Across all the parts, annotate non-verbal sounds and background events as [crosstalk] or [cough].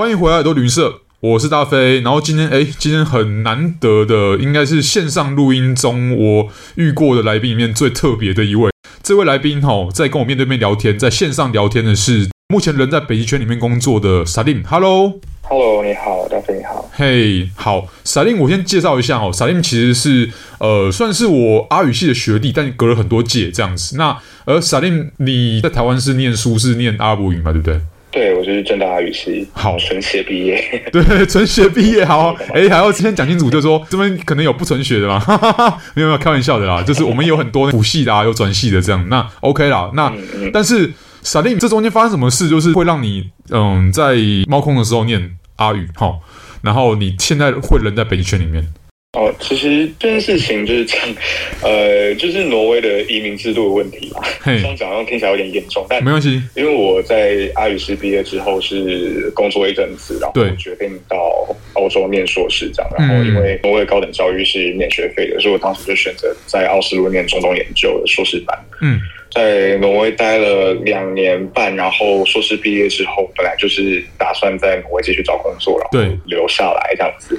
欢迎回来，耳朵旅社，我是大飞。然后今天，哎，今天很难得的，应该是线上录音中我遇过的来宾里面最特别的一位。这位来宾哈、哦，在跟我面对面聊天，在线上聊天的是目前人在北极圈里面工作的 Salim。Hello，Hello，你好，大飞你好。嘿，hey, 好，Salim，我先介绍一下哦。Salim 其实是呃，算是我阿语系的学弟，但隔了很多届这样子。那而 Salim，你在台湾是念书，是念阿拉伯语嘛？对不对？对，我就是正大阿语系，好，纯学毕业。[laughs] 对，纯学毕业，好。[laughs] 哎，还要先讲清楚，就是说这边可能有不纯学的嘛，哈哈哈，没有没有，开玩笑的啦。就是我们有很多辅系的啊，有转系的这样，那 OK 啦。那、嗯嗯、但是 Salim，这中间发生什么事，就是会让你嗯在猫空的时候念阿语，哈，然后你现在会人在北极圈里面。哦，其实这件事情就是这样，呃，就是挪威的移民制度的问题嘛。这样讲好像听起来有点严重，但没关系。因为我在阿语师毕业之后是工作一阵子，然后决定到欧洲念硕士这样。然后因为挪威的高等教育是免学费的，所以我当时就选择在奥斯陆念中东研究的硕士班。嗯，在挪威待了两年半，然后硕士毕业之后，本来就是打算在挪威继续找工作，然后留下来这样子。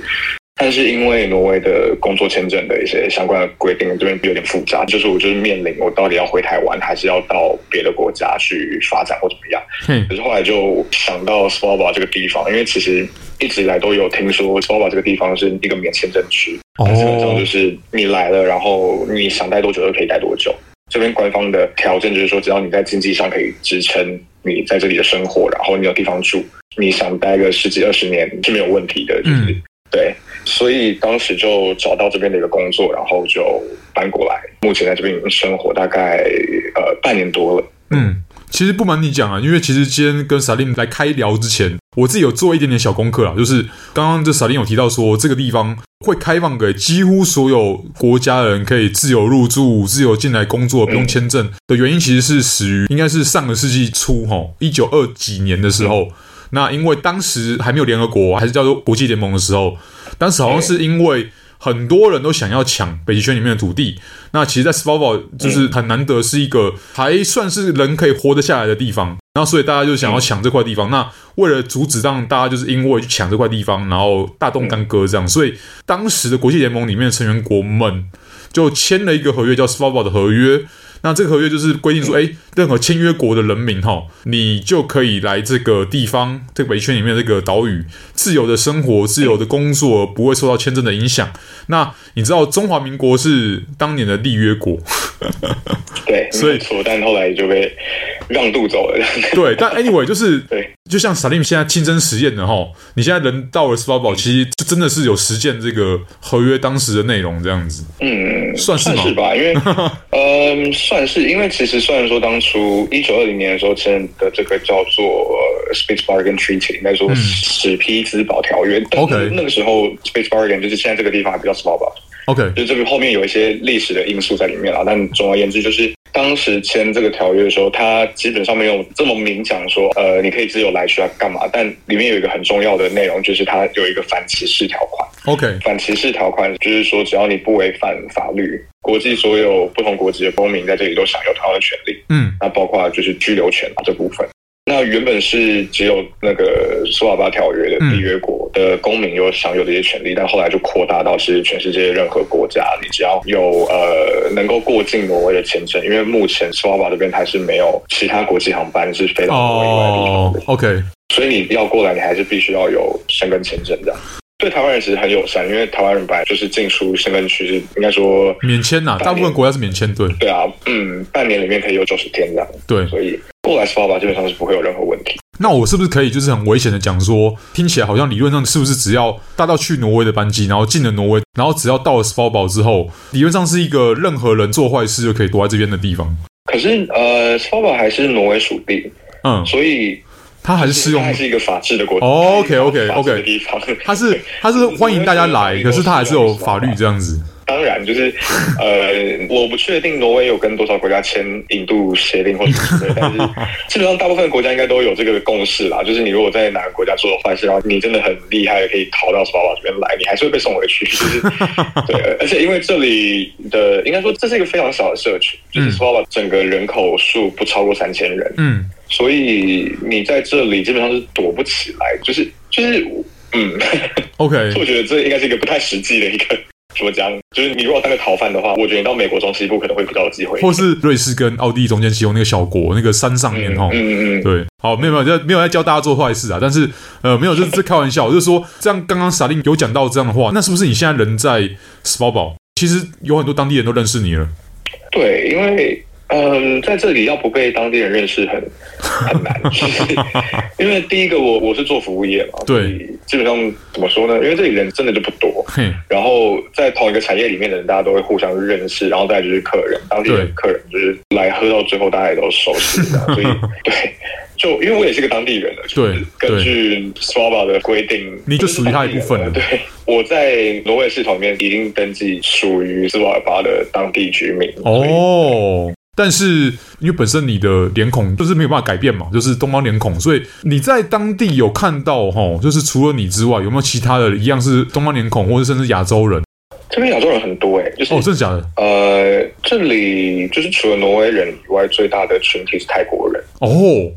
但是因为挪威的工作签证的一些相关的规定，这边有点复杂，就是我就是面临我到底要回台湾，还是要到别的国家去发展或怎么样。嗯，可是后来就想到 Svalbard 这个地方，因为其实一直以来都有听说 Svalbard 这个地方是一个免签证区，基本上就是你来了，然后你想待多久就可以待多久。这边官方的条件就是说，只要你在经济上可以支撑你在这里的生活，然后你有地方住，你想待个十几二十年是没有问题的。就是、嗯、对。所以当时就找到这边的一个工作，然后就搬过来。目前在这边已经生活大概呃半年多了。嗯，其实不瞒你讲啊，因为其实今天跟 Salim 来开聊之前，我自己有做一点点小功课啊，就是刚刚这 Salim 有提到说，这个地方会开放给几乎所有国家人可以自由入住、自由进来工作，不用签证的原因，其实是始于应该是上个世纪初哈，一九二几年的时候。那因为当时还没有联合国，还是叫做国际联盟的时候，当时好像是因为很多人都想要抢北极圈里面的土地。那其实，在 Svalbard 就是很难得是一个还算是人可以活得下来的地方。那所以大家就想要抢这块地方。那为了阻止让大家就是因为去抢这块地方，然后大动干戈这样，所以当时的国际联盟里面的成员国们就签了一个合约，叫 Svalbard 的合约。那这个合约就是规定说，哎，任何签约国的人民哈，你就可以来这个地方，这个北圈里面这个岛屿，自由的生活，自由的工作，不会受到签证的影响。那你知道中华民国是当年的缔约国，对，[laughs] 所以错，但后来就被让渡走了。对，但 anyway 就是对。就像 Salim 现在亲身实验的哈，你现在人到了 Svalbard，其实就真的是有实践这个合约当时的内容这样子。嗯，算是算是吧，因为 [laughs] 嗯，算是，因为其实虽然说当初一九二零年的时候签的这个叫做 Space Bargain Treaty，应该说史匹兹堡条约。OK，那个时候 Space Bargain 就是现在这个地方还不叫 Svalbard。OK，就这个后面有一些历史的因素在里面啊，但总而言之就是。当时签这个条约的时候，他基本上没有这么明讲说，呃，你可以自由来去啊，干嘛？但里面有一个很重要的内容，就是它有一个反歧视条款。OK，反歧视条款就是说，只要你不违反法律，国际所有不同国籍的公民在这里都享有同样的权利。嗯，那包括就是居留权啊这部分。那原本是只有那个苏瓦巴条约的缔约国的公民有享有这些权利，嗯、但后来就扩大到是全世界任何国家，你只要有呃能够过境挪威的签证，因为目前苏瓦巴这边还是没有其他国际航班是飞到挪威以外的地方的。哦、OK，所以你要过来，你还是必须要有申根签证这样。对台湾人其实很友善，因为台湾人本来就是进出申根区是应该说免签呐、啊，大部分国家是免签，对。对啊，嗯，半年里面可以有九十天这样。对，所以。过来 Svalbard 基本上是不会有任何问题。那我是不是可以就是很危险的讲说，听起来好像理论上是不是只要搭到去挪威的班机，然后进了挪威，然后只要到了 Svalbard 之后，理论上是一个任何人做坏事就可以躲在这边的地方。可是呃 Svalbard 还是挪威属地，嗯，所以它还是适用，还是一个法治的国家。哦，OK OK OK，地方，它是它 [laughs] 是欢迎大家来，可是它还是有法律这样子。当然，就是呃，[laughs] 我不确定挪威有跟多少国家签引渡协定或者什么之类，[laughs] 但是基本上大部分国家应该都有这个共识啦。就是你如果在哪个国家做了坏事，然后你真的很厉害，可以逃到斯瓦巴这边来，你还是会被送回去。[laughs] 就是对，而且因为这里的应该说这是一个非常小的社区，就是斯瓦巴整个人口数不超过三千人，嗯，所以你在这里基本上是躲不起来，就是。就是嗯，OK，我觉得这应该是一个不太实际的一个。怎么讲？就是你如果当个逃犯的话，我觉得你到美国中西部可能会比较有机会。或是瑞士跟奥地利中间其中那个小国，那个山上面哈。嗯嗯嗯。对，好，没有没有，就没有在教大家做坏事啊。但是呃，没有，就是在开玩笑。就是说，这样刚刚萨令有讲到这样的话，那是不是你现在人在斯堡堡？其实有很多当地人都认识你了。对，因为。嗯，在这里要不被当地人认识很 [laughs] 很难，因为第一个我我是做服务业嘛，对，基本上怎么说呢？因为这里人真的就不多，然后在同一个产业里面的人，大家都会互相认识，然后再就是客人，当地的客人就是来喝到最后，大家也都熟悉，所以 [laughs] 对，就因为我也是个当地人了，对，根据 Swaba 的规定，你就属于他一部分了。对，我在挪威系统里面已经登记属于斯瓦尔巴的当地居民哦。但是因为本身你的脸孔就是没有办法改变嘛，就是东方脸孔，所以你在当地有看到哈，就是除了你之外，有没有其他的一样是东方脸孔，或者甚至亚洲人？这边亚洲人很多哎、欸，就是哦，真的假的？呃，这里就是除了挪威人以外，最大的群体是泰国人哦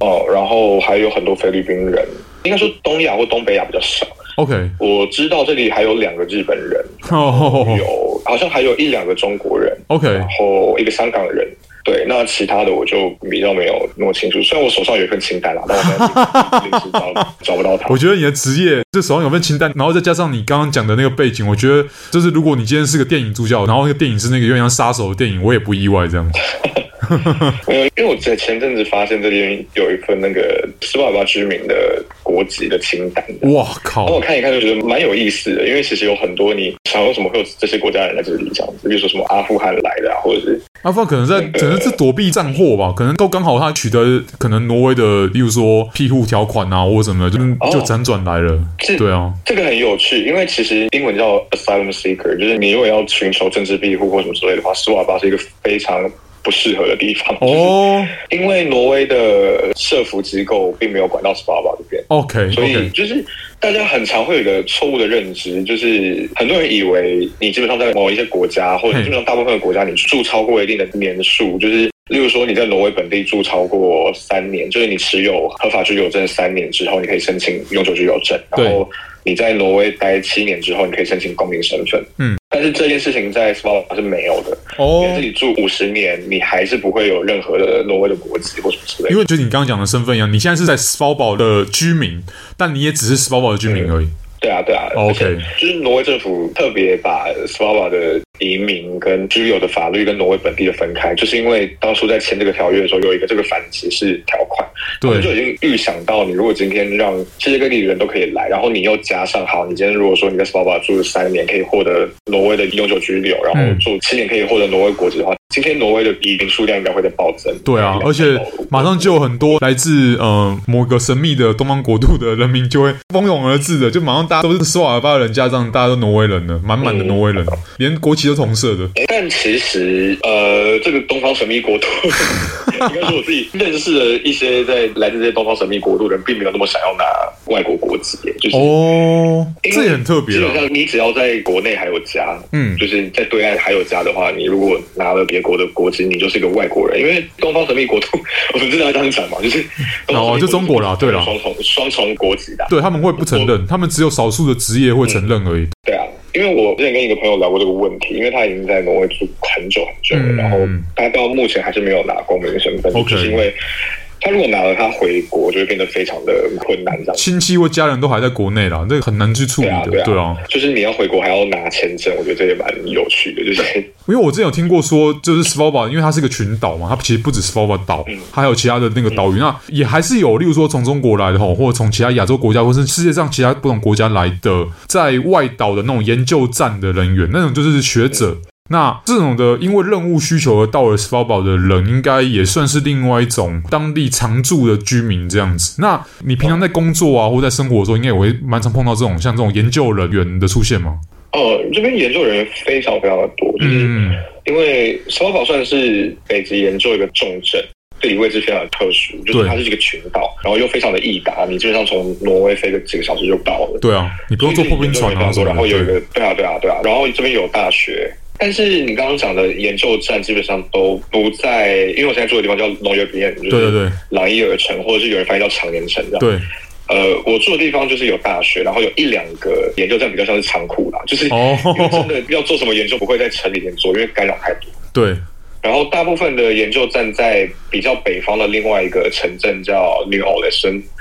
哦，然后还有很多菲律宾人，应该说东亚或东北亚比较少。OK，我知道这里还有两个日本人，哦，有好像还有一两个中国人，OK，然后一个香港人。对，那其他的我就比较没有那么清楚。虽然我手上有一份清单啦，但我临时找 [laughs] 找不到他。我觉得你的职业，这手上有份清单，然后再加上你刚刚讲的那个背景，我觉得就是如果你今天是个电影助教，然后那个电影是那个有点像杀手的电影，我也不意外这样。[laughs] 没 [laughs] 有，因为我在前阵子发现这边有一份那个斯瓦尔巴居民的国籍的清单。哇靠！我看一看就觉得蛮有意思的，因为其实有很多你想为什么会有这些国家人在这里这样子，比如说什么阿富汗来的啊，或者是阿富汗可能在、那个、可能是躲避战祸吧，可能都刚好他取得可能挪威的，例如说庇护条款啊，或者什么的，就就辗转来了。哦、对啊，这个很有趣，因为其实英文叫 asylum seeker，就是你如果要寻求政治庇护或什么之类的话，斯瓦巴是一个非常。不适合的地方哦，因为挪威的社福机构并没有管到斯瓦尔巴这边，OK，所以就是大家很常会有一个错误的认知，就是很多人以为你基本上在某一些国家，或者基本上大部分的国家，你住超过一定的年数，就是例如说你在挪威本地住超过三年，就是你持有合法居留证三年之后，你可以申请永久居留证，然后你在挪威待七年之后，你可以申请公民身份，嗯。但是这件事情在斯瓦尔巴是没有的哦，你自己住五十年，你还是不会有任何的挪威的国籍或什么之类的。因为就你刚刚讲的身份一样，你现在是在斯瓦尔巴的居民，但你也只是斯瓦尔巴的居民而已。嗯对啊，对啊，OK，就是挪威政府特别把斯瓦尔巴的移民跟居留的法律跟挪威本地的分开，就是因为当初在签这个条约的时候，有一个这个反歧视条款，对，就已经预想到你如果今天让世界各地的人都可以来，然后你又加上好，你今天如果说你在斯瓦尔巴住了三年，可以获得挪威的永久居留，然后住七年可以获得挪威国籍的话。今天挪威的移民数量应该会在暴增。对啊，而且马上就有很多来自呃某个神秘的东方国度的人民就会蜂拥而至的，就马上大家都是斯瓦尔巴的人，加上大家都挪威人了，满满的挪威人，嗯、连国旗都同色的。但其实呃，这个东方神秘国度，[laughs] 应该说我自己认识的一些在来自这些东方神秘国度的人，并没有那么想要拿外国国籍，就是哦，这也很特别。基本上你只要在国内还有家，嗯，就是在对岸还有家的话，你如果拿了别国的国籍，你就是一个外国人，因为东方神秘国度，[laughs] 我们知道这样讲嘛，就是哦，就中国啦，对啦，双重双重国籍的，对，他们会不承认，他们只有少数的职业会承认而已。嗯、对啊，因为我之前跟一个朋友聊过这个问题，因为他已经在挪威住很久很久了，嗯、然后他到目前还是没有拿公民身份，嗯、就是因为。他如果拿了他回国，就会变得非常的困难，这样。亲戚或家人都还在国内啦，这个很难去处理的，对啊。就是你要回国还要拿签证，我觉得这也蛮有趣的，就是 [laughs] 因为我之前有听过说，就是 Svalbard，因为它是一个群岛嘛，它其实不止 Svalbard 岛，嗯、它还有其他的那个岛屿，嗯、那也还是有，例如说从中国来的吼，或者从其他亚洲国家，或是世界上其他不同国家来的，在外岛的那种研究站的人员，那种就是学者。嗯那这种的，因为任务需求而到了斯巴的人，应该也算是另外一种当地常住的居民这样子。那你平常在工作啊，或在生活的时候，应该也会蛮常碰到这种像这种研究人员的出现吗？哦，这边研究人员非常非常的多，就是因为斯巴算是北极研究一个重镇，地理位置非常的特殊，就是它是一个群岛，然后又非常的易达，你基本上从挪威飞个几个小时就到了。对啊，你不用坐破冰船啊，然后有一个，对啊，对啊，对啊，然后这边有大学。但是你刚刚讲的研究站基本上都不在，因为我现在住的地方叫农业边，就是对对对，朗伊尔城，或者是有人翻译叫长年城这样。对，呃，我住的地方就是有大学，然后有一两个研究站比较像是仓库啦，就是真的要做什么研究不会在城里面做，因为干扰太多。对。然后大部分的研究站在比较北方的另外一个城镇叫 New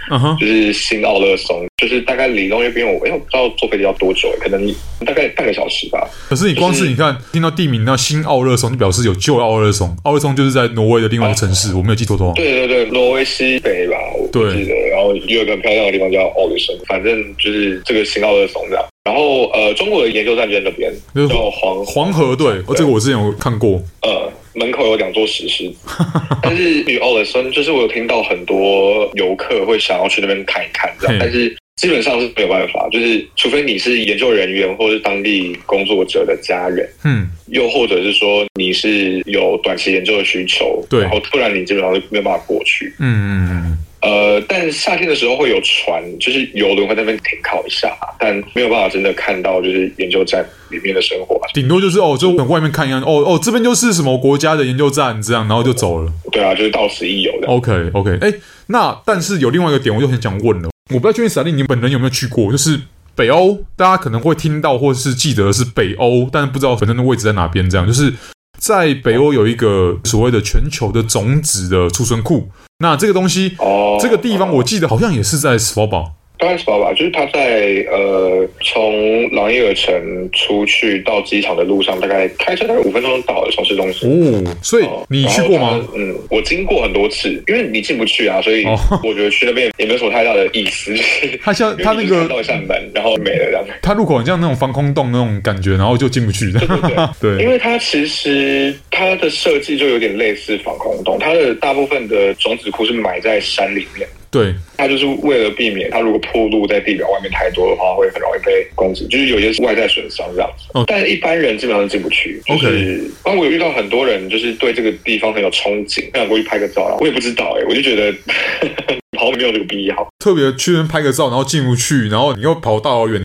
哼，就是新奥勒松，就是大概离农业边我，哎，我不知道坐飞机要多久，可能大概半个小时吧。可是你光是你看、就是、听到地名那新奥勒松，就表示有旧奥勒松，奥勒松就是在挪威的另外一个城市，啊、我没有记错的话。对对对，挪威西北吧，我记得。然后有一个很漂亮的地方叫奥勒松，反正就是这个新奥勒松这样。然后呃，中国的研究站就在那边，叫黄黄河对，对，这个我之前有看过。呃，门口有两座石狮子，[laughs] 但是与奥勒松，就是我有听到很多游客会想要去那边看一看，这样，但是基本上是没有办法，就是除非你是研究人员或是当地工作者的家人，嗯，又或者是说你是有短期研究的需求，对，然后不然你基本上是没有办法过去，嗯嗯嗯。呃，但夏天的时候会有船，就是游轮会在那边停靠一下，但没有办法真的看到就是研究站里面的生活，顶多就是哦，就外面看一样，哦哦，这边就是什么国家的研究站这样，然后就走了。对啊，就是到此一游的。OK OK，哎、欸，那但是有另外一个点，我就很想问了，我不知道确定萨利你本人有没有去过，就是北欧，大家可能会听到或是记得是北欧，但是不知道本身的位置在哪边，这样就是。在北欧有一个所谓的全球的种子的储存库，那这个东西，哦，这个地方我记得好像也是在斯瓦堡。大概是吧吧，就是他在呃，从朗伊尔城出去到机场的路上，大概开车大概五分钟到了，从市中心。哦，所以你去过吗？嗯，我经过很多次，因为你进不去啊，所以我觉得去那边也没有什么太大的意思。就 [laughs] 是他像他那个到一扇门，然后没了这样。他入口很像那种防空洞那种感觉，然后就进不去。对对对，[laughs] 对，因为它其实它的设计就有点类似防空洞，它的大部分的种子库是埋在山里面。对，它就是为了避免它如果铺路在地表外面太多的话，会很容易被攻击，就是有些是外在损伤这样子。哦，但一般人基本上进不去。OK，，啊我有遇到很多人，就是对这个地方很有憧憬，想过去拍个照啦。我也不知道哎、欸，我就觉得好像没有这个必要。特别去那边拍个照，然后进不去，然后你又跑大老远。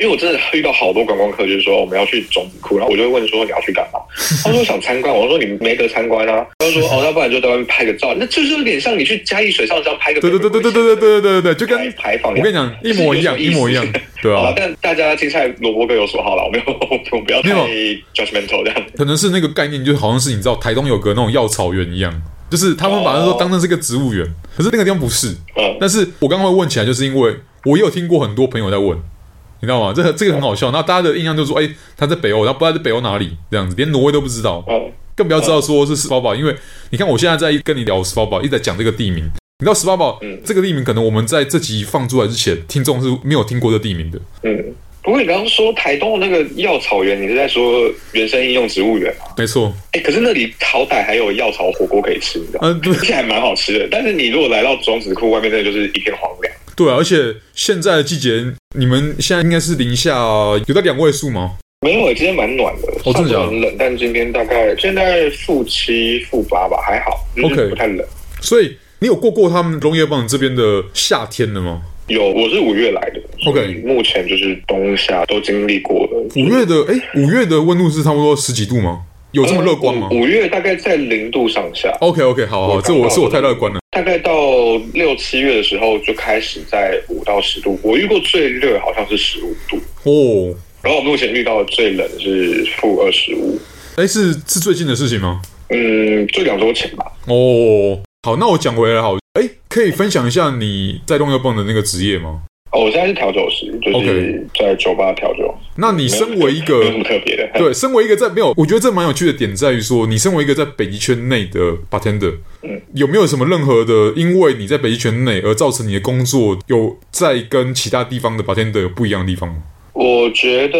因为我真的遇到好多观光客，就是说我们要去种子库，然后我就会问说，你要去干嘛？[laughs] 他说想参观，我说你没得参观啊。他说 [laughs] 哦，那不然就在外面拍个照，那就是有点像你去嘉义水上这样拍个。对对对对对对对对对对，就跟牌坊。我跟你讲，一模一样，一模一样。对啊，但大家青菜萝卜各有所好了，我没有，我不要太 judgmental 这样。可能是那个概念，就好像是你知道台东有个那种药草园一样，就是他们把它说当成是个植物园，可是那个地方不是。嗯，但是我刚刚会问起来，就是因为我也有听过很多朋友在问。你知道吗？这个这个很好笑。那大家的印象就是说，哎，他在北欧，然后不知道在北欧哪里这样子，连挪威都不知道，更不要知道说是斯巴堡。因为你看，我现在在跟你聊斯巴堡，一直在讲这个地名。你知道斯瓦堡这个地名，可能我们在这集放出来之前，听众是没有听过这地名的。嗯，不过你刚刚说台东的那个药草园，你是在说原生应用植物园吗？没错。哎，可是那里好歹还有药草火锅可以吃，你知道吗？嗯，而且还蛮好吃的。但是你如果来到种子库外面，那就是一片荒凉。对啊，而且现在的季节，你们现在应该是零下有到两位数吗？没有，今天蛮暖的。哦，真的很冷，但今天大概现在负七、负八吧，还好，OK，不太冷。所以你有过过他们龙叶棒这边的夏天的吗？有，我是五月来的，OK，目前就是冬夏都经历过了。五月的哎，五月的温度是差不多十几度吗？有这么乐观吗？五月大概在零度上下。OK OK，好好，这我是我太乐观了。大概到六七月的时候就开始在五到十度，我遇过最热好像是十五度哦。然后我目前遇到的最冷是负二十五。哎，是是最近的事情吗？嗯，就两周前吧。哦，好，那我讲回来好，哎，可以分享一下你在东油泵的那个职业吗？哦，我现在是调酒师，就是在酒吧调酒。那你身为一个没有什么特别的，对，身为一个在没有，我觉得这蛮有趣的点在于说，你身为一个在北极圈内的 bartender，嗯，有没有什么任何的，因为你在北极圈内而造成你的工作有在跟其他地方的 bartender 有不一样的地方吗？我觉得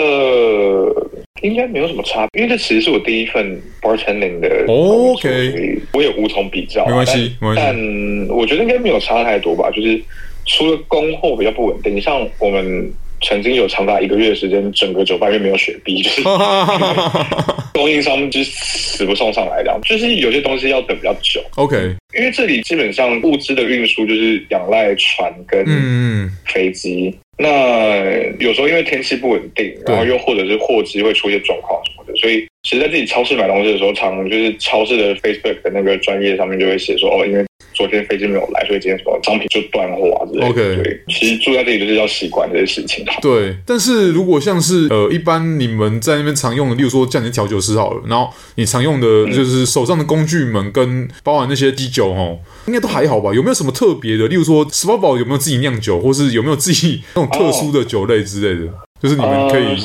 应该没有什么差别，因为这其实是我第一份 bartending 的，OK，我也无从比较，没关系，没关系。但我觉得应该没有差太多吧，就是。除了供货比较不稳定，像我们曾经有长达一个月的时间，整个酒吧因为没有雪碧，[laughs] 就是供应商就是死不送上来，这样就是有些东西要等比较久。OK，因为这里基本上物资的运输就是仰赖船跟飞机。嗯、那有时候因为天气不稳定，然后又或者是货机会出现状况什么的，所以其实在自己超市买东西的时候，常就是超市的 Facebook 的那个专业上面就会写说哦，因为。昨天飞机没有来，所以今天什么商品就断货啊之类的。OK，对，其实住在这里就是要习惯这些事情。对，但是如果像是呃，一般你们在那边常用的，例如说叫你调酒师好了，然后你常用的就是手上的工具们跟包含那些基酒哦，应该都还好吧？有没有什么特别的？例如说，Spa Bar 有没有自己酿酒，或是有没有自己那种特殊的酒类之类的？哦、就是你们可以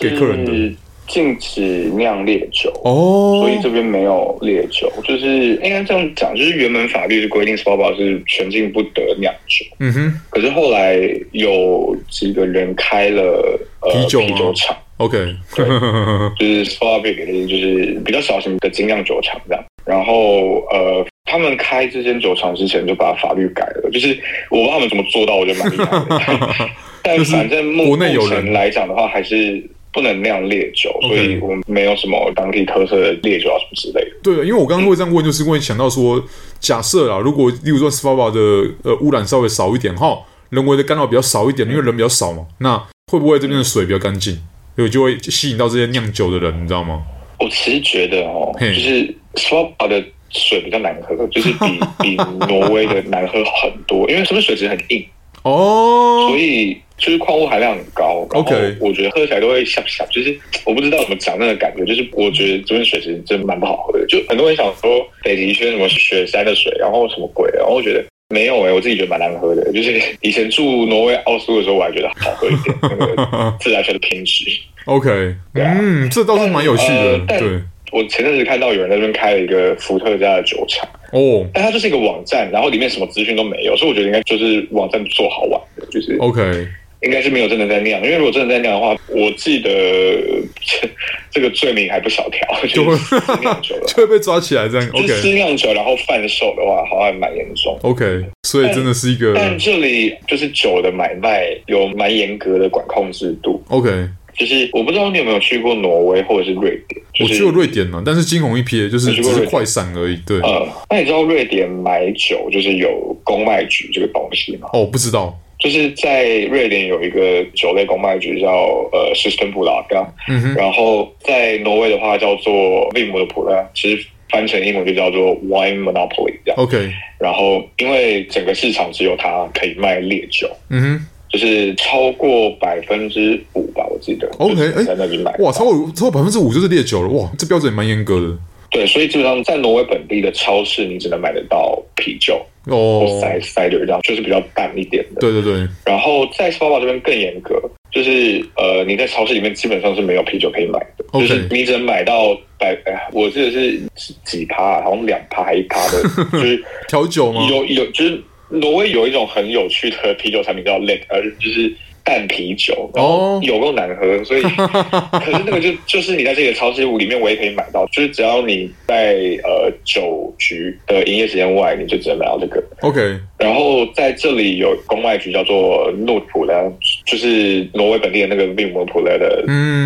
给客人的。禁止酿烈酒哦，所以这边没有烈酒，就是应该这样讲，就是原本法律是规定 Spa Bar 是全境不得酿酒，嗯哼，可是后来有几个人开了呃啤酒啤酒厂，OK，对，[laughs] 就是 Spa Bar 给的就是比较小型的精酿酒厂这样，然后呃，他们开这间酒厂之前就把法律改了，就是我不知道他们怎么做到，我觉得蛮厉害的，[laughs] 但反正目前来讲的话还是。不能酿烈酒.所以我们没有什么当地特色的烈酒啊什么之类的。对，因为我刚刚会这样问，就是因为想到说，假设啊，如果例如说 Spa Bar 的呃污染稍微少一点哈，人为的干扰比较少一点，因为人比较少嘛，那会不会这边的水比较干净，所以就会吸引到这些酿酒的人，你知道吗？我其实觉得哦，就是 Spa Bar 的水比较难喝，就是比比挪威的难喝很多，因为这边水质很硬 [laughs] 哦，所以。就是矿物含量很高，然后我觉得喝起来都会涩涩，就是我不知道怎么讲那个感觉，就是我觉得这边水其实真蛮不好喝的。就很多人想说北极圈什么雪山的水，然后什么鬼，然后我觉得没有诶、欸，我自己觉得蛮难喝的。就是以前住挪威奥斯陆的时候，我还觉得好喝一点，那个自来水的品质。[laughs] OK，嗯，这倒是蛮有趣的。呃、对，我前阵子看到有人在那边开了一个伏特加的酒厂。哦，但它就是一个网站，然后里面什么资讯都没有，所以我觉得应该就是网站做好玩的，就是 OK。应该是没有真的在酿，因为如果真的在酿的话，我记得这这个罪名还不小条，[laughs] 就会酿酒了，[laughs] 就会被抓起来这样。OK，私酿酒然后贩售的话，好像蛮严重。OK，所以真的是一个，但，但这里就是酒的买卖有蛮严格的管控制度。OK，就是我不知道你有没有去过挪威或者是瑞典，就是、我去过瑞典嘛，但是惊鸿一瞥，就是只是快闪而已。对，呃，那你知道瑞典买酒就是有公卖局这个东西吗？哦，不知道。就是在瑞典有一个酒类公卖局叫呃 Systembolaget，嗯哼，然后在挪威的话叫做 Vinmonopolet，其实翻成英文就叫做 Wine Monopoly 这样。OK，然后因为整个市场只有它可以卖烈酒，嗯哼，就是超过百分之五吧，我记得。OK，在那里买，哇，超过超过百分之五就是烈酒了，哇，这标准也蛮严格的。对，所以基本上在挪威本地的超市，你只能买得到啤酒哦，cider 这样，就是比较淡一点的。对对对。然后在 Spa Bar 这边更严格，就是呃，你在超市里面基本上是没有啤酒可以买的，okay. 就是你只能买到百，哎，我记得是几趴，好像两趴还一趴的，[laughs] 就是调酒吗？有有，就是挪威有一种很有趣的啤酒产品叫 l a k 而就是。淡啤酒，然后有够难喝，oh. 所以 [laughs] 可是那个就就是你在这个超市里面我也可以买到，就是只要你在呃酒局的营业时间外，你就只能买到这个。OK，然后在这里有公卖局叫做 Nordpolet，就是挪威本地的那个 Vinmonopolet 的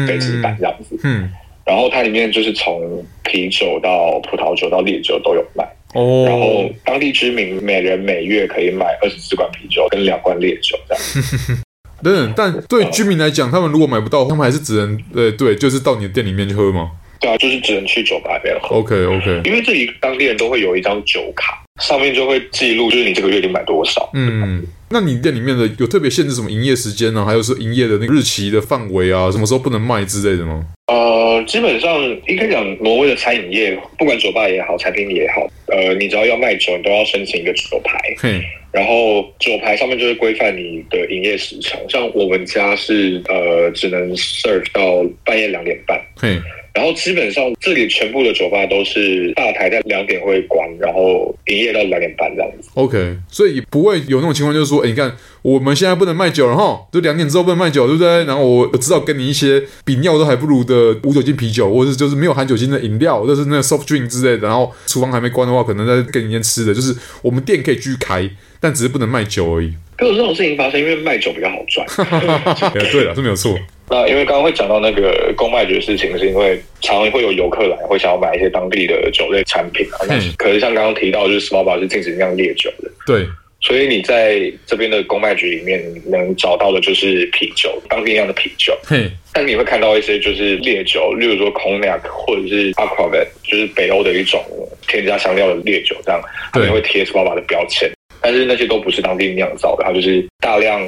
北极版这样子。嗯，然后它里面就是从啤酒到葡萄酒到烈酒都有卖。哦、oh.，然后当地居民每人每月可以买二十四罐啤酒跟两罐烈酒这样。[laughs] 等，但对居民来讲，他们如果买不到，他们还是只能，呃，对，就是到你的店里面去喝吗？对啊，就是只能去酒吧里面喝。OK OK，因为这里当地人都会有一张酒卡，上面就会记录，就是你这个月你买多少。嗯，那你店里面的有特别限制什么营业时间呢？还有是营业的那个日期的范围啊，什么时候不能卖之类的吗？呃，基本上应该讲，挪威的餐饮业，不管酒吧也好，餐厅也好，呃，你只要要卖酒，你都要申请一个酒牌。嗯。然后酒牌上面就是规范你的营业时长，像我们家是呃只能 serve 到半夜两点半。嗯。然后基本上这里全部的酒吧都是大台在两点会关，然后营业到两点半这样子。OK，所以不会有那种情况，就是说，哎，你看我们现在不能卖酒了哈，就两点之后不能卖酒，对不对？然后我知道跟你一些比尿都还不如的无酒精啤酒，或者是就是没有含酒精的饮料，或者是那个 soft drink 之类的。然后厨房还没关的话，可能在跟你一间吃的，就是我们店可以继续开，但只是不能卖酒而已。可有这种事情发生，因为卖酒比较好赚。[laughs] 对了，这没有错。那因为刚刚会讲到那个公卖局的事情，是因为常常会有游客来，会想要买一些当地的酒类产品啊。那可是像刚刚提到，就是 Spa Bar 是禁止酿烈酒的。对。所以你在这边的公卖局里面能找到的就是啤酒，当地酿的啤酒。嘿，但你会看到一些就是烈酒，例如说 Cognac 或者是 Aquavit，就是北欧的一种添加香料的烈酒，这样他们会贴 Svalbard 的标签。但是那些都不是当地酿造的，它就是大量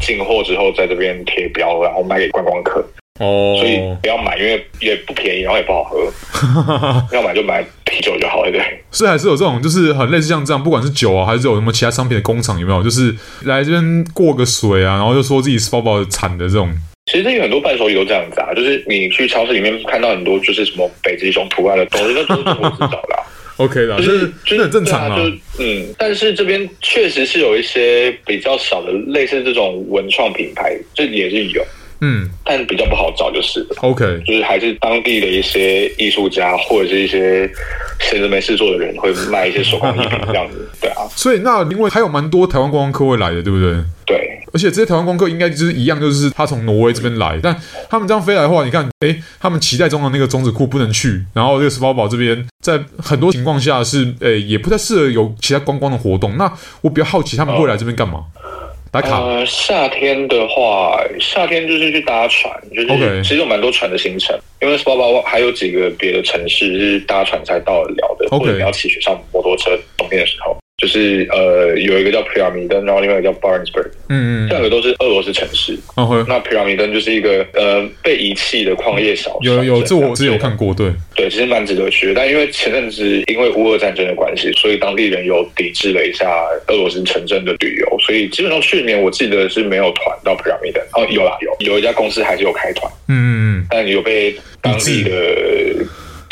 进货之后在这边贴标，然后卖给观光客。哦，所以不要买，因为也不便宜，然后也不好喝。[laughs] 要买就买啤酒就好了，对。所以还是有这种，就是很类似像这样，不管是酒啊，还是有什么其他商品的工厂，有没有？就是来这边过个水啊，然后就说自己是包包产的这种。其实有很多伴手礼都这样子啊，就是你去超市里面看到很多就是什么北极熊图案的东西，那都是中国制造的。OK 的，就是真的很正常啊。就嗯，但是这边确实是有一些比较小的类似这种文创品牌，这也是有。嗯，但比较不好找，就是 OK，就是还是当地的一些艺术家或者是一些闲着没事做的人会卖一些手工艺品这样子，对啊。所以那因为还有蛮多台湾观光客会来的，对不对？对，而且这些台湾观光客应该就是一样，就是他从挪威这边来，但他们这样飞来的话，你看，哎，他们期待中的那个中子库不能去，然后这个斯巴堡这边在很多情况下是，哎，也不太适合有其他观光的活动。那我比较好奇，他们会来这边干嘛？哦打卡。呃，夏天的话，夏天就是去搭船，就是其实有蛮多船的行程，因为 Svalbard 还有几个别的城市是搭船才到得了的.或者你要骑雪上摩托车，冬天的时候。就是呃，有一个叫普拉米登，然后另外一个叫 Barentsburg，嗯嗯，这两个都是俄罗斯城市。哦，那普拉米登就是一个呃被遗弃的矿业小有有这我之前有看过，对。对，其实蛮值得去。但因为前阵子因为乌俄战争的关系，所以当地人有抵制了一下俄罗斯城镇的旅游，所以基本上去年我记得是没有团到普拉米登。哦，有啦有，有一家公司还是有开团，嗯嗯嗯，但有被当地的。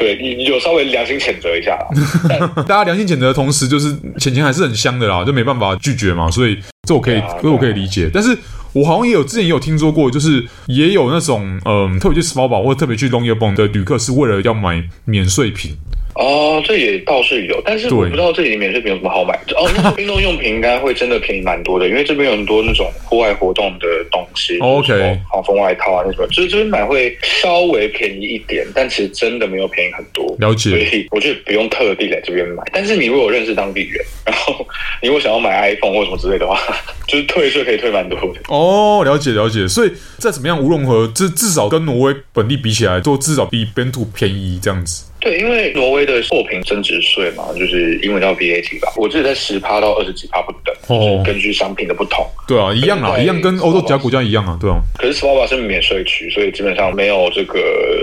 对，你有稍微良心谴责一下，[laughs] 大家良心谴责的同时，就是钱钱还是很香的啦，就没办法拒绝嘛，所以这我可以，这我可以理解。但是我好像也有之前也有听说过，就是也有那种嗯，特别去 Svalbard 或者特别去 Longyearbyen 的旅客，是为了要买免税品。哦，这也倒是有，但是我不知道这里免税品有什么好买。哦，那运动用品应该会真的便宜蛮多的，因为这边有很多那种户外活动的东西。OK，防风外套啊，那什么，就是这边买会稍微便宜一点，但其实真的没有便宜很多。了解，所以我觉得不用特地来这边买。但是你如果认识当地人，然后你如果想要买 iPhone 或什么之类的话，[laughs] 就是退税可以退蛮多的。哦，了解了解。所以再怎么样，无论如何，这至少跟挪威本地比起来，都至少比本土便宜这样子。对，因为挪威的货品增值税嘛，就是英文叫 VAT 吧，我记得在十趴到二十几趴不等，哦，根据商品的不同。对啊，一样啊，一样跟欧洲其他国家一样啊，对啊。可是 Svalbard 是免税区，所以基本上没有这个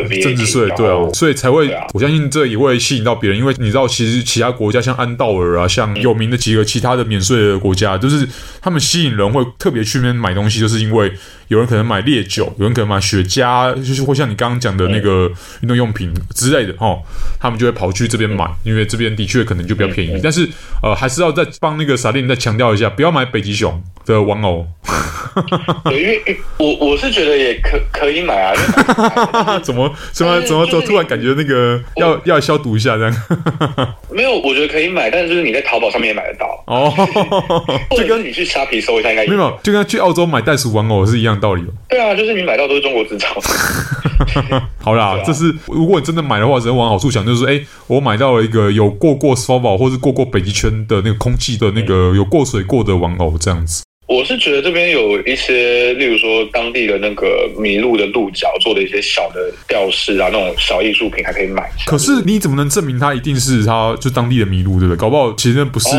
VAT，增值税，对啊，所以才会，啊、我相信这也会吸引到别人，因为你知道，其实其他国家像安道尔啊，像有名的几个其他的免税的国家，就是他们吸引人会特别去那边买东西，就是因为。有人可能买烈酒，有人可能买雪茄，就是会像你刚刚讲的那个运动用品之类的哦，他们就会跑去这边买，因为这边的确可能就比较便宜。但是呃，还是要再帮那个萨丁再强调一下，不要买北极熊的玩偶。[laughs] 对，因为我我是觉得也可可以买啊。[laughs] 怎么怎么怎么怎么突然感觉那个要要消毒一下这样？没有，我觉得可以买，但是你在淘宝上面也买得到哦。[laughs] 就跟你去虾皮搜一下应该，没有，就跟去澳洲买袋鼠玩偶是一样道理。对啊，就是你买到都是中国制造。[laughs] 好啦，这是如果你真的买的话，只能往好处想，就是说，哎，我买到了一个有过过 Svalbard 或是过过北极圈的那个空气的那个有过水过的玩偶这样子。我是觉得这边有一些，例如说当地的那个麋鹿的鹿角做的一些小的吊饰啊，那种小艺术品还可以买。可是你怎么能证明它一定是它就当地的麋鹿，对不对？搞不好其实不是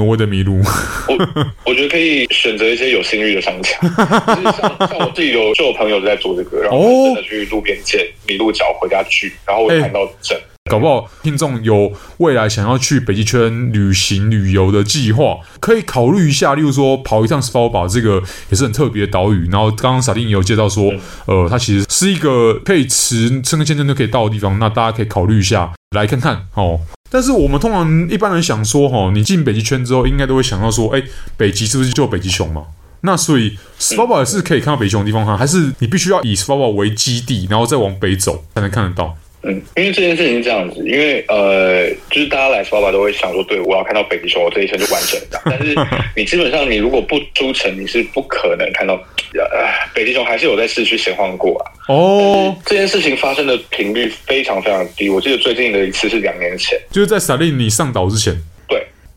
挪威的麋鹿。我我觉得可以选择一些有信誉的商家，[laughs] 像像我自己有就有朋友在做这个，然后真的去路边捡麋鹿角回家锯，然后我看到整。搞不好听众有未来想要去北极圈旅行旅游的计划，可以考虑一下。例如说跑一趟 Svalbard，这个也是很特别的岛屿。然后刚刚萨丁也有介绍说，呃，它其实是一个可以持申根签证就可以到的地方。那大家可以考虑一下来看看哦。但是我们通常一般人想说，哈，你进北极圈之后，应该都会想到说，哎，北极是不是就北极熊嘛？那所以 s v a b a 是可以看到北极熊的地方哈，还是你必须要以 s v a b a 为基地，然后再往北走才能看得到？嗯，因为这件事情是这样子，因为呃，就是大家来 Svalbard 都会想说，对，我要看到北极熊，我这一生就完整了。但是 [laughs] 你基本上，你如果不出城，你是不可能看到。呃，北极熊还是有在市区闲晃过啊。哦，这件事情发生的频率非常非常低。我记得最近的一次是两年前，就是在萨利你上岛之前。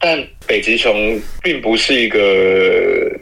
但北极熊并不是一个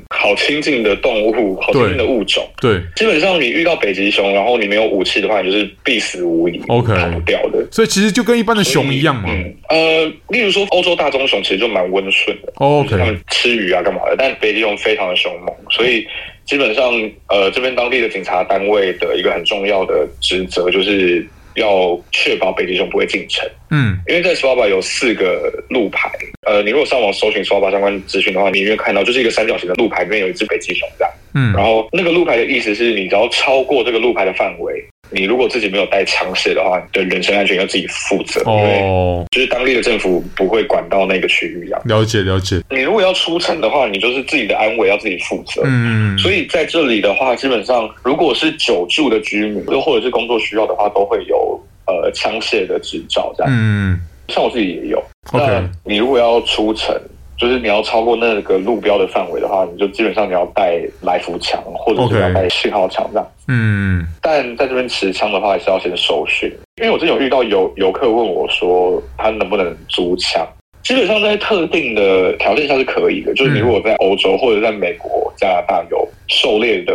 好亲近的动物，好亲近的物种。对，对基本上你遇到北极熊，然后你没有武器的话，你就是必死无疑，OK，跑不掉的。所以其实就跟一般的熊一样嘛。嗯，呃，例如说欧洲大棕熊其实就蛮温顺的，OK，他们吃鱼啊干嘛的。但北极熊非常的凶猛，所以基本上呃这边当地的警察单位的一个很重要的职责就是。要确保北极熊不会进城，嗯，因为在斯瓦巴有四个路牌，呃，你如果上网搜寻斯瓦巴相关资讯的话，你会看到就是一个三角形的路牌里面有一只北极熊这样，嗯，然后那个路牌的意思是你只要超过这个路牌的范围，你如果自己没有带枪械的话，你的人身安全要自己负责，哦，就是当地的政府不会管到那个区域这样。了解了解。你如果要出城的话，你就是自己的安危要自己负责，嗯，所以在这里的话，基本上如果是久住的居民，又或者是工作需要的话，都会有。呃，枪械的执照这样，嗯，像我自己也有。那你如果要出城，就是你要超过那个路标的范围的话，你就基本上你要带来福枪，或者是要带信号枪这样。嗯，但在这边持枪的话，还是要先受训。因为我之前有遇到游游客问我说，他能不能租枪？基本上在特定的条件下是可以的，就是你如果在欧洲或者在美国、加拿大有狩猎的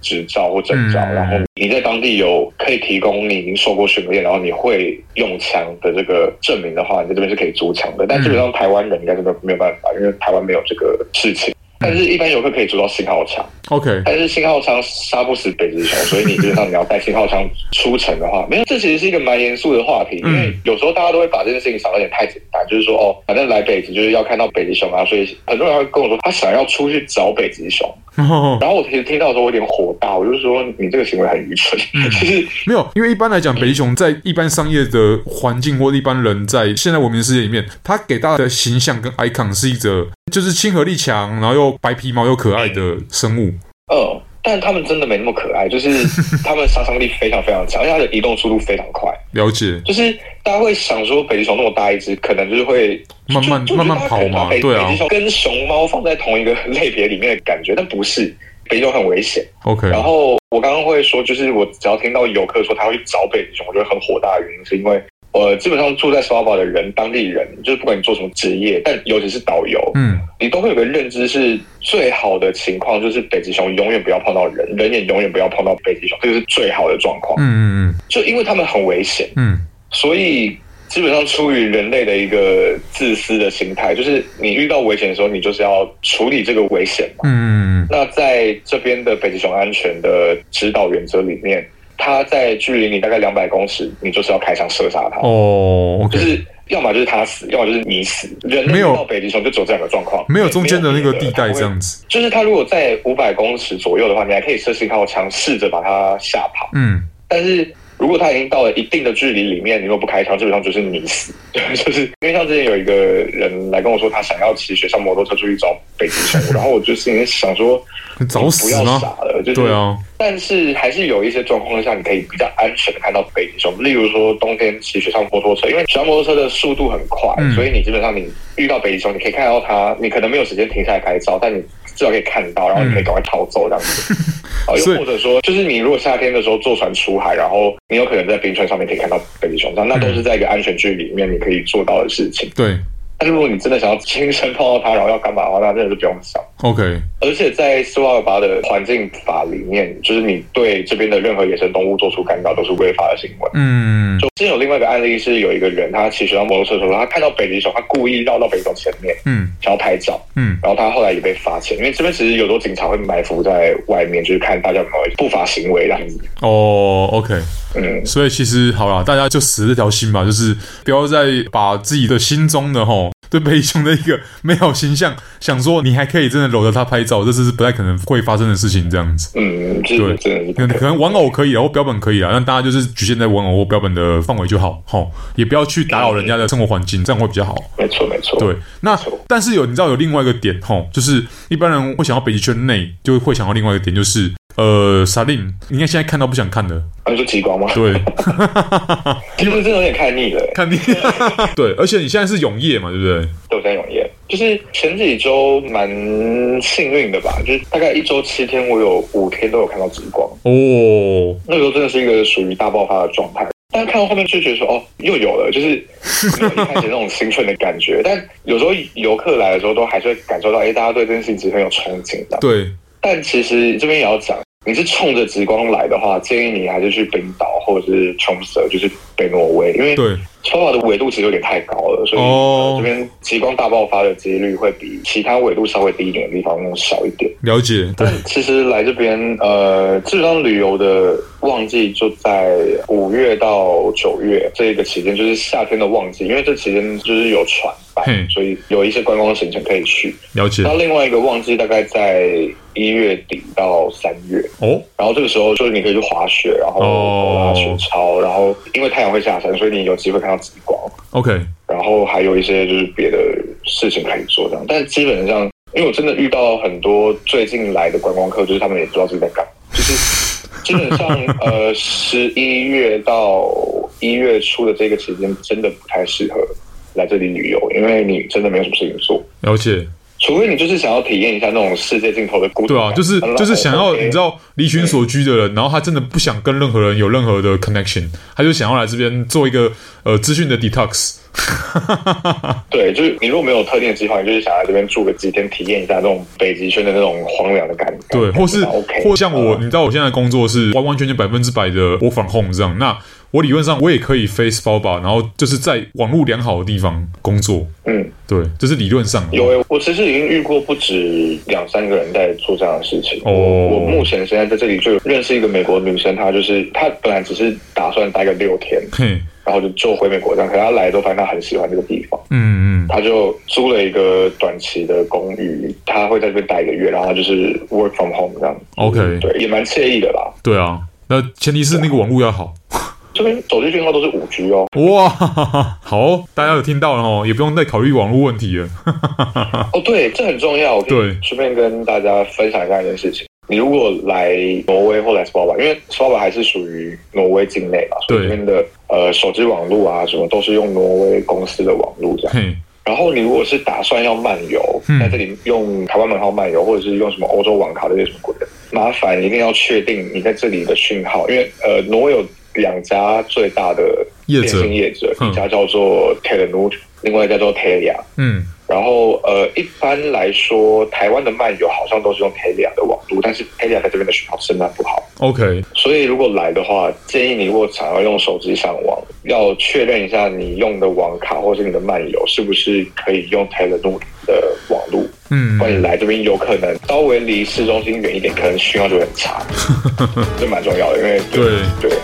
执照或证照，然后你在当地有可以提供你已经受过训练，然后你会用枪的这个证明的话，你在这边是可以租枪的。但基本上台湾人应该是没有没有办法，因为台湾没有这个事情。但是，一般游客可以租到信号枪。OK，但是信号枪杀不死北极熊，所以你基本上你要带信号枪出城的话，没有。这其实是一个蛮严肃的话题，因为有时候大家都会把这件事情想得有点太简单，就是说哦，反正来北极就是要看到北极熊啊，所以很多人会跟我说他想要出去找北极熊。[laughs] 然后我其实听到的时候我有点火大，我就说你这个行为很愚蠢。其实没有，因为一般来讲，北极熊在一般商业的环境或一般人在现在文明世界里面，它给大家的形象跟 icon 是一则就是亲和力强，然后又白皮毛又可爱的生物。嗯，但他们真的没那么可爱，就是 [laughs] 他们杀伤力非常非常强，而且它的移动速度非常快。了解，就是大家会想说北极熊那么大一只，可能就是会慢慢慢慢跑嘛，对啊，北极熊跟熊猫放在同一个类别里面的感觉，但不是，北极熊很危险。OK，然后我刚刚会说，就是我只要听到游客说他会去找北极熊，我觉得很火大的原因是因为。呃，基本上住在斯瓦巴的人，当地人就是不管你做什么职业，但尤其是导游，嗯，你都会有个认知是最好的情况就是北极熊永远不要碰到人，人也永远不要碰到北极熊，这个是最好的状况。嗯嗯嗯，就因为他们很危险，嗯，所以基本上出于人类的一个自私的心态，就是你遇到危险的时候，你就是要处理这个危险嘛。嗯嗯嗯。那在这边的北极熊安全的指导原则里面。他在距离你大概两百公尺，你就是要开枪射杀他。哦，oh, okay. 就是要么就是他死，要么就是你死。人没有到北极熊就走这两个状况，没有中间的那个地带这样子。就是他如果在五百公尺左右的话，你还可以射信号枪，试着把他吓跑。嗯，但是。如果他已经到了一定的距离里面，你若不开枪，基本上就是你死。对，[laughs] 就是因为像之前有一个人来跟我说，他想要骑雪上摩托车出去找北极熊，[laughs] 然后我就心里想说，你找死不要傻了，就是对啊。但是还是有一些状况下，你可以比较安全的看到北极熊，例如说冬天骑雪上摩托车，因为雪上摩托车的速度很快，嗯、所以你基本上你遇到北极熊，你可以看到它，你可能没有时间停下来拍照，但你至少可以看到，然后你可以赶快逃走这样子。啊、嗯，又或者说，就是你如果夏天的时候坐船出海，然后你有可能在冰川上面可以看到北极熊，那都是在一个安全距离里面你可以做到的事情。对。但是如果你真的想要亲身碰到它，然后要干嘛的话，那真的是不用想。[laughs] OK。而且在斯瓦尔巴的环境法里面，就是你对这边的任何野生动物做出干扰都是违法的行为。嗯。就之前有另外一个案例是有一个人，他骑雪上摩托车的时候，他看到北极熊，他故意绕到北极熊前面，嗯，想要拍照，嗯，然后他后来也被罚钱，因为这边其实有时候警察会埋伏在外面，就是看大家有没有不法行为这样子。哦，OK。嗯，所以其实好了，大家就死这条心吧，就是不要再把自己的心中的吼对北极熊的一个美好形象，想说你还可以真的搂着它拍照，这是不太可能会发生的事情，这样子。嗯，对，可能可能玩偶可以，啊，或标本可以啊，让大家就是局限在玩偶或标本的范围就好，吼，也不要去打扰人家的生活环境，这样会比较好。没错，没错。对，那。但是有你知道有另外一个点，吼，就是一般人会想到北极圈内，就会想到另外一个点，就是。呃，萨令，你看现在看到不想看的，你说极光吗？对，[laughs] 其实真的有点看腻了，看腻。[laughs] 对，而且你现在是永夜嘛，对不对？对，我在永夜，就是前几周蛮幸运的吧，就是大概一周七天，我有五天都有看到极光。哦，那时候真的是一个属于大爆发的状态。但看到后面就觉得说，哦，又有了，就是没有一开始那种兴奋的感觉。[laughs] 但有时候游客来的时候，都还是会感受到，哎，大家对这件事情其实很有憧憬的。对。但其实这边也要讲，你是冲着极光来的话，建议你还是去冰岛或者是琼斯，就是北挪威，因为对。超瓦的纬度其实有点太高了，所以、oh. 呃、这边极光大爆发的几率会比其他纬度稍微低一点的地方更少一点。了解，对其实来这边，呃，基本上旅游的旺季就在五月到九月这一个期间，就是夏天的旺季，因为这期间就是有船班所以有一些观光行程可以去。了解。那另外一个旺季大概在一月底到三月哦，oh. 然后这个时候就是你可以去滑雪，然后拉雪橇，oh. 然后因为太阳会下山，所以你有机会看到。极光，OK，然后还有一些就是别的事情可以做这样，但基本上，因为我真的遇到很多最近来的观光客，就是他们也不知道自己在干嘛，就是基本上呃十一月到一月初的这个时间，真的不太适合来这里旅游，因为你真的没有什么事情做，了解。除非你就是想要体验一下那种世界尽头的孤独，对啊，就是就是想要你知道离群所居的人，然后他真的不想跟任何人有任何的 connection，他就想要来这边做一个呃资讯的 detox。对，就是你如果没有特定的计划，你就是想来这边住个几天，体验一下那种北极圈的那种荒凉的感觉。对，或是 OK，或像我，你知道我现在工作是完完全全百分之百的 work from home 这样，那。我理论上我也可以飞 Svalbard，然后就是在网络良好的地方工作。嗯，对，这是理论上的。有诶，我其实已经遇过不止两三个人在做这样的事情。哦，我目前现在在这里就认识一个美国女生，她就是她本来只是打算待个六天，嘿，然后就就回美国这样。可是她来都发现她很喜欢这个地方。嗯嗯，她就租了一个短期的公寓，她会在这边待一个月，然后就是 work from home 这样。OK，对，也蛮惬意的啦。对啊，那前提是那个网络要好。这边手机信号都是五 G 哦。哇，好哦，大家有听到了哦，也不用再考虑网络问题了。哦，对，这很重要。对，顺便跟大家分享一下一件事情。你如果来挪威或来 Svalbard，因为 Svalbard 还是属于挪威境内嘛，所以这边的呃手机网络啊什么都是用挪威公司的网络这样。然后你如果是打算要漫游，在这里用台湾门号漫游，或者是用什么欧洲网卡这些什么鬼的，麻烦一定要确定你在这里的讯号，因为呃挪威有。两家最大的电信业者，一家叫做 Telenor，另外一家叫做 Telia。嗯，然后呃，一般来说，台湾的漫游好像都是用 Telia 的网络，但是 Telia 在这边的讯号真的不好。OK，所以如果来的话，建议你如果想要用手机上网，要确认一下你用的网卡或是你的漫游是不是可以用 Telenor 的网络。嗯，欢迎来这边，有可能稍微离市中心远一点，可能讯号就会很差。[laughs] 这蛮重要的，因为对对。对